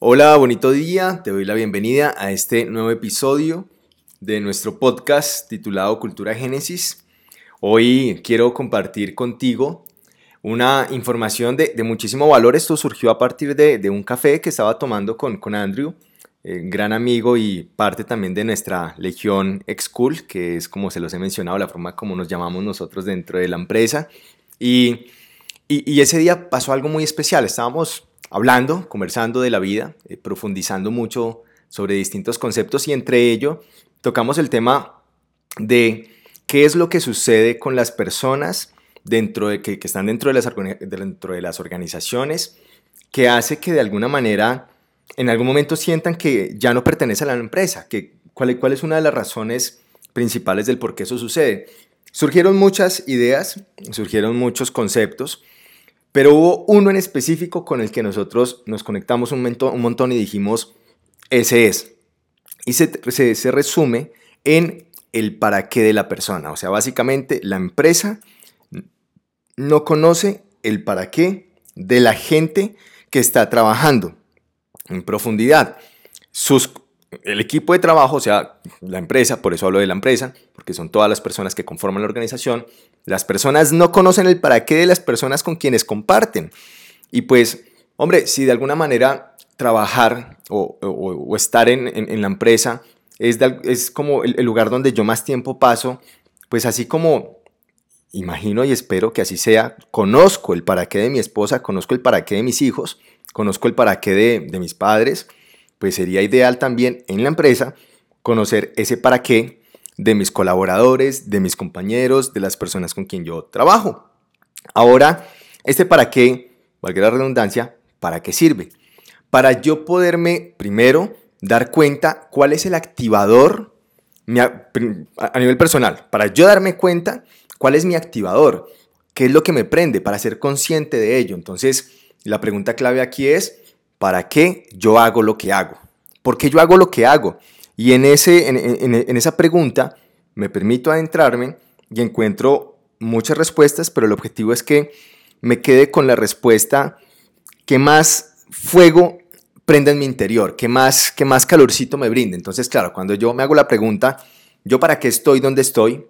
Hola, bonito día. Te doy la bienvenida a este nuevo episodio de nuestro podcast titulado Cultura Génesis. Hoy quiero compartir contigo una información de, muchísimo valor. Esto surgió a partir de, un café que estaba tomando con, con Andrew, eh, gran amigo y parte también de nuestra Legión X-Cool, que es como se los he mencionado, la forma como nos llamamos nosotros dentro de la empresa. Y, y ese día pasó algo muy especial. Estábamos hablando, conversando de la vida, eh, profundizando mucho sobre distintos conceptos y entre ello tocamos el tema de qué es lo que sucede con las personas dentro de, que, están dentro de, las, dentro de las organizaciones que hace que de alguna manera en algún momento sientan que ya no pertenece a la empresa, que, cuál, cuál es una de las razones principales del por qué eso sucede. Surgieron muchas ideas, surgieron muchos conceptos, pero hubo uno en específico con el que nosotros nos conectamos un, montón, y dijimos, ese es. Y se, se, resume en el para qué de la persona. O sea, básicamente la empresa no conoce el para qué de la gente que está trabajando en profundidad. Sus, el equipo de trabajo, o sea, la empresa, por eso hablo de la empresa, porque son todas las personas que conforman la organización, las personas no conocen el para qué de las personas con quienes comparten. Y pues, hombre, si de alguna manera trabajar o, estar en, la empresa es, es como el, lugar donde yo más tiempo paso, pues así como imagino y espero que así sea, conozco el para qué de mi esposa, conozco el para qué de mis hijos, conozco el para qué de, de mis padres, pues sería ideal también en la empresa conocer ese para qué de mis colaboradores, de mis compañeros, de las personas con quien yo trabajo. Ahora, ¿este para qué? Valga la redundancia, ¿para qué sirve? Para yo poderme primero dar cuenta cuál es el activador a nivel personal, para yo darme cuenta cuál es mi activador, qué es lo que me prende, para ser consciente de ello. Entonces, la pregunta clave aquí es, ¿para qué yo hago lo que hago? ¿Por qué yo hago lo que hago? Y en, ese, en, esa pregunta me permito adentrarme y encuentro muchas respuestas, pero el objetivo es que me quede con la respuesta que más fuego prenda en mi interior, que más, que más calorcito me brinde. Entonces, claro, cuando yo me hago la pregunta, ¿yo para qué estoy donde estoy?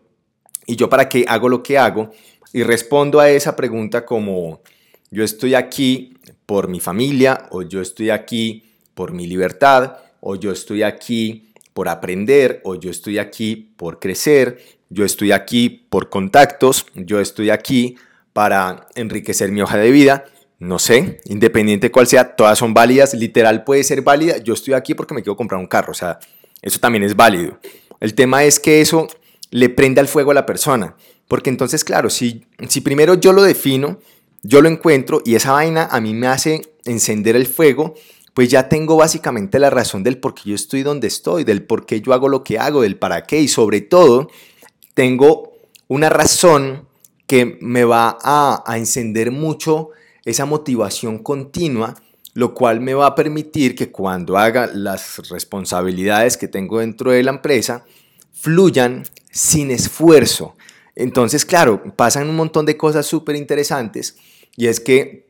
¿Y yo para qué hago lo que hago? Y respondo a esa pregunta como, yo estoy aquí por mi familia, o yo estoy aquí por mi libertad, o yo estoy aquí por aprender o yo estoy aquí por crecer, yo estoy aquí por contactos, yo estoy aquí para enriquecer mi hoja de vida. No sé, independiente cuál sea, todas son válidas, literal puede ser válida, yo estoy aquí porque me quiero comprar un carro, o sea, eso también es válido. El tema es que eso le prenda el fuego a la persona, porque entonces, claro, si, si primero yo lo defino, yo lo encuentro y esa vaina a mí me hace encender el fuego, pues ya tengo básicamente la razón del por qué yo estoy donde estoy, del por qué yo hago lo que hago, del para qué y sobre todo tengo una razón que me va a, encender mucho esa motivación continua, lo cual me va a permitir que cuando haga las responsabilidades que tengo dentro de la empresa, fluyan sin esfuerzo. Entonces, claro, pasan un montón de cosas súper interesantes y es que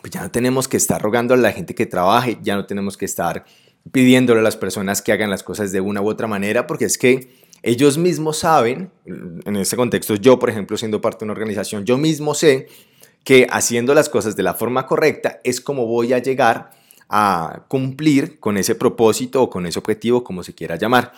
pues ya no tenemos que estar rogando a la gente que trabaje, ya no tenemos que estar pidiéndole a las personas que hagan las cosas de una u otra manera, porque es que ellos mismos saben, en este contexto yo, por ejemplo, siendo parte de una organización, yo mismo sé que haciendo las cosas de la forma correcta es como voy a llegar a cumplir con ese propósito o con ese objetivo, como se quiera llamar.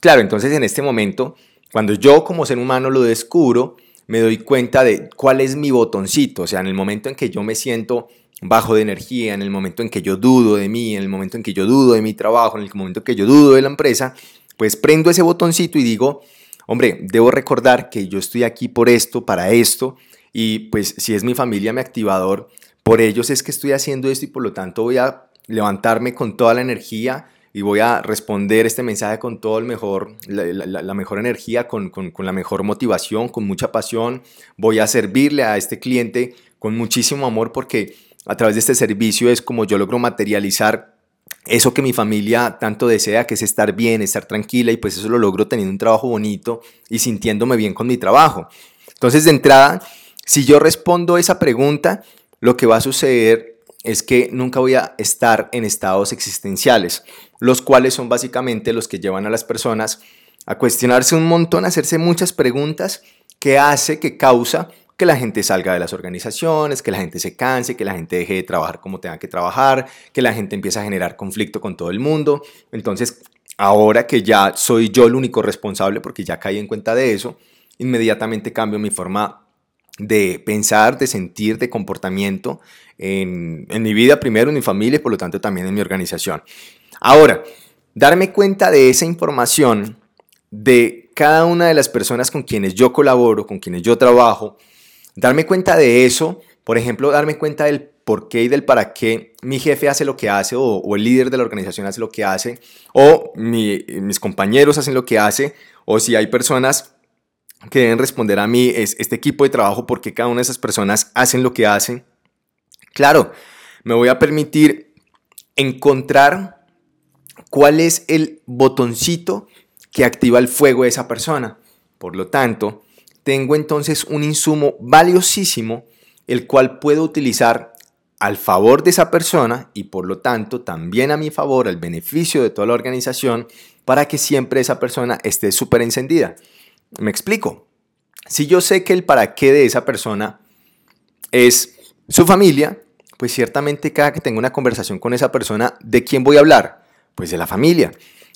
Claro, entonces en este momento, cuando yo como ser humano lo descubro, me doy cuenta de cuál es mi botoncito, o sea, en el momento en que yo me siento bajo de energía, en el momento en que yo dudo de mí, en el momento en que yo dudo de mi trabajo, en el momento en que yo dudo de la empresa, pues prendo ese botoncito y digo, hombre, debo recordar que yo estoy aquí por esto, para esto, y pues si es mi familia mi activador, por ellos es que estoy haciendo esto y por lo tanto voy a levantarme con toda la energía y voy a responder este mensaje con todo el mejor, la, mejor energía, con, con, con la mejor motivación, con mucha pasión. Voy a servirle a este cliente con muchísimo amor porque a través de este servicio es como yo logro materializar eso que mi familia tanto desea, que es estar bien, estar tranquila, y pues eso lo logro teniendo un trabajo bonito y sintiéndome bien con mi trabajo. Entonces, de entrada, si yo respondo esa pregunta, lo que va a suceder es que nunca voy a estar en estados existenciales, los cuales son básicamente los que llevan a las personas a cuestionarse un montón, a hacerse muchas preguntas que hace, que causa que la gente salga de las organizaciones, que la gente se canse, que la gente deje de trabajar como tenga que trabajar, que la gente empiece a generar conflicto con todo el mundo. Entonces, ahora que ya soy yo el único responsable, porque ya caí en cuenta de eso, inmediatamente cambio mi forma de pensar, de sentir, de comportamiento en, en mi vida primero, en mi familia y por lo tanto también en mi organización. Ahora, darme cuenta de esa información de cada una de las personas con quienes yo colaboro, con quienes yo trabajo, darme cuenta de eso, por ejemplo, darme cuenta del por qué y del para qué mi jefe hace lo que hace o, el líder de la organización hace lo que hace o mis compañeros hacen lo que hace o si hay personas que deben responder a mí, es este equipo de trabajo, por qué cada una de esas personas hacen lo que hacen. Claro, me voy a permitir encontrar cuál es el botoncito que activa el fuego de esa persona. Por lo tanto, tengo entonces un insumo valiosísimo, el cual puedo utilizar al favor de esa persona y por lo tanto también a mi favor, al beneficio de toda la organización, para que siempre esa persona esté súper encendida. Me explico. Si yo sé que el para qué de esa persona es su familia, pues ciertamente cada que tengo una conversación con esa persona, ¿de quién voy a hablar? Pues de la familia.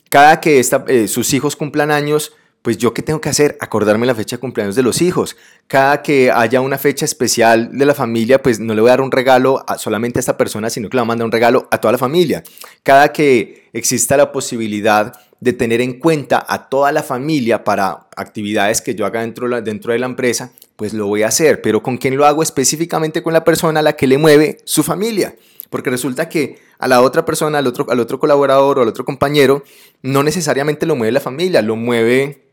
Cada que eh, sus hijos cumplan años, pues yo qué tengo que hacer? Acordarme la fecha de cumpleaños de los hijos. Cada que haya una fecha especial de la familia, pues no le voy a dar un regalo solamente a esta persona, sino que le voy a mandar un regalo a toda la familia. Cada que exista la posibilidad de tener en cuenta a toda la familia para actividades que yo haga dentro, dentro de la empresa, pues lo voy a hacer. Pero ¿con quién lo hago? Específicamente con la persona a la que le mueve su familia. Porque resulta que a la otra persona, al otro, al otro colaborador o al otro compañero, no necesariamente lo mueve la familia, lo mueve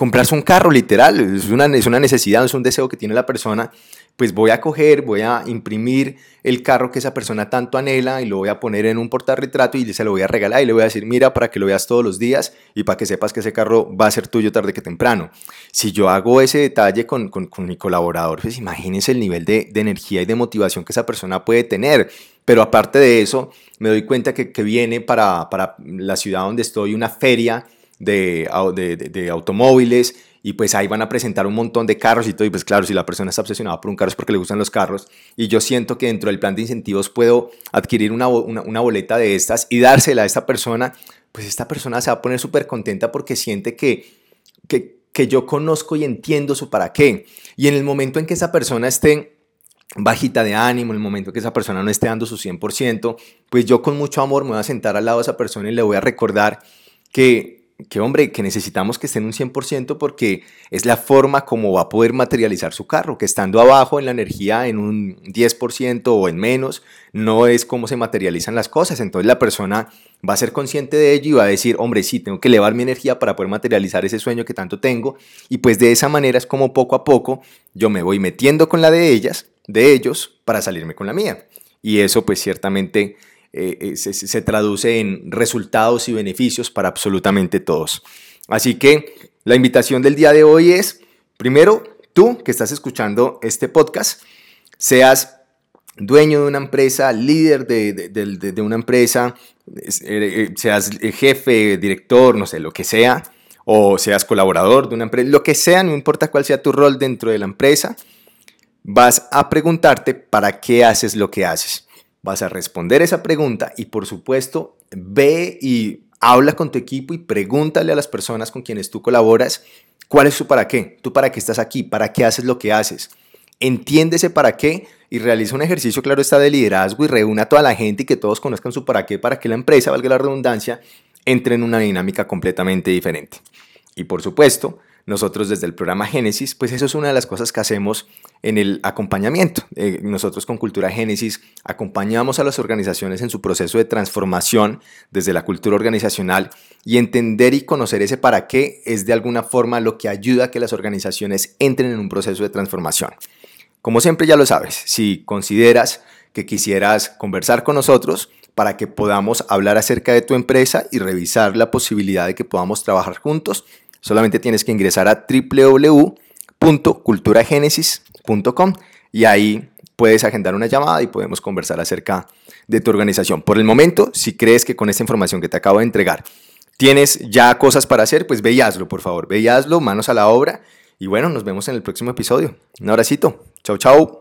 comprarse un carro, literal, es una, es una necesidad, es un deseo que tiene la persona, pues voy a coger, voy a imprimir el carro que esa persona tanto anhela y lo voy a poner en un portarretrato y se lo voy a regalar y le voy a decir, mira, para que lo veas todos los días y para que sepas que ese carro va a ser tuyo tarde que temprano. Si yo hago ese detalle con, con, con mi colaborador, pues imagínense el nivel de, de, energía y de motivación que esa persona puede tener. Pero aparte de eso, me doy cuenta que, que viene para, para la ciudad donde estoy una feria de, de, automóviles y pues ahí van a presentar un montón de carros y todo, y pues claro, si la persona está obsesionada por un carro es porque le gustan los carros, y yo siento que dentro del plan de incentivos puedo adquirir una, una, boleta de estas y dársela a esta persona, pues esta persona se va a poner súper contenta porque siente que, que, que yo conozco y entiendo su para qué. Y en el momento en que esa persona esté bajita de ánimo, en el momento que esa persona no esté dando su 100%, pues yo con mucho amor me voy a sentar al lado de esa persona y le voy a recordar que que hombre, que necesitamos que esté en un 100% porque es la forma como va a poder materializar su carro, que estando abajo en la energía en un 10% o en menos, no es como se materializan las cosas. Entonces la persona va a ser consciente de ello y va a decir, hombre, sí, tengo que elevar mi energía para poder materializar ese sueño que tanto tengo. Y pues de esa manera es como poco a poco yo me voy metiendo con la de ellas, de ellos, para salirme con la mía. Y eso pues ciertamente eh, eh, se, traduce en resultados y beneficios para absolutamente todos. Así que la invitación del día de hoy es, primero, tú que estás escuchando este podcast, seas dueño de una empresa, líder de, una empresa, eh, seas jefe, director, no sé, lo que sea, o seas colaborador de una empresa, lo que sea, no importa cuál sea tu rol dentro de la empresa, vas a preguntarte para qué haces lo que haces. Vas a responder esa pregunta y por supuesto ve y habla con tu equipo y pregúntale a las personas con quienes tú colaboras cuál es su para qué, tú para qué estás aquí, para qué haces lo que haces. Entiende ese para qué y realiza un ejercicio, claro está, de liderazgo y reúna a toda la gente y que todos conozcan su para qué para que la empresa, valga la redundancia, entre en una dinámica completamente diferente. Y por supuesto, nosotros desde el programa Génesis, pues eso es una de las cosas que hacemos en el acompañamiento. Eh, nosotros con Cultura Génesis acompañamos a las organizaciones en su proceso de transformación desde la cultura organizacional y entender y conocer ese para qué es de alguna forma lo que ayuda a que las organizaciones entren en un proceso de transformación. Como siempre ya lo sabes, si consideras que quisieras conversar con nosotros para que podamos hablar acerca de tu empresa y revisar la posibilidad de que podamos trabajar juntos, Solamente tienes que ingresar a www.culturagenesis.com y ahí puedes agendar una llamada y podemos conversar acerca de tu organización. Por el momento, si crees que con esta información que te acabo de entregar tienes ya cosas para hacer, pues ve por favor. Ve manos a la obra. Y bueno, nos vemos en el próximo episodio. Un abracito. Chau, chau.